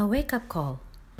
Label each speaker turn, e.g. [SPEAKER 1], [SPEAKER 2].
[SPEAKER 1] A wake up call.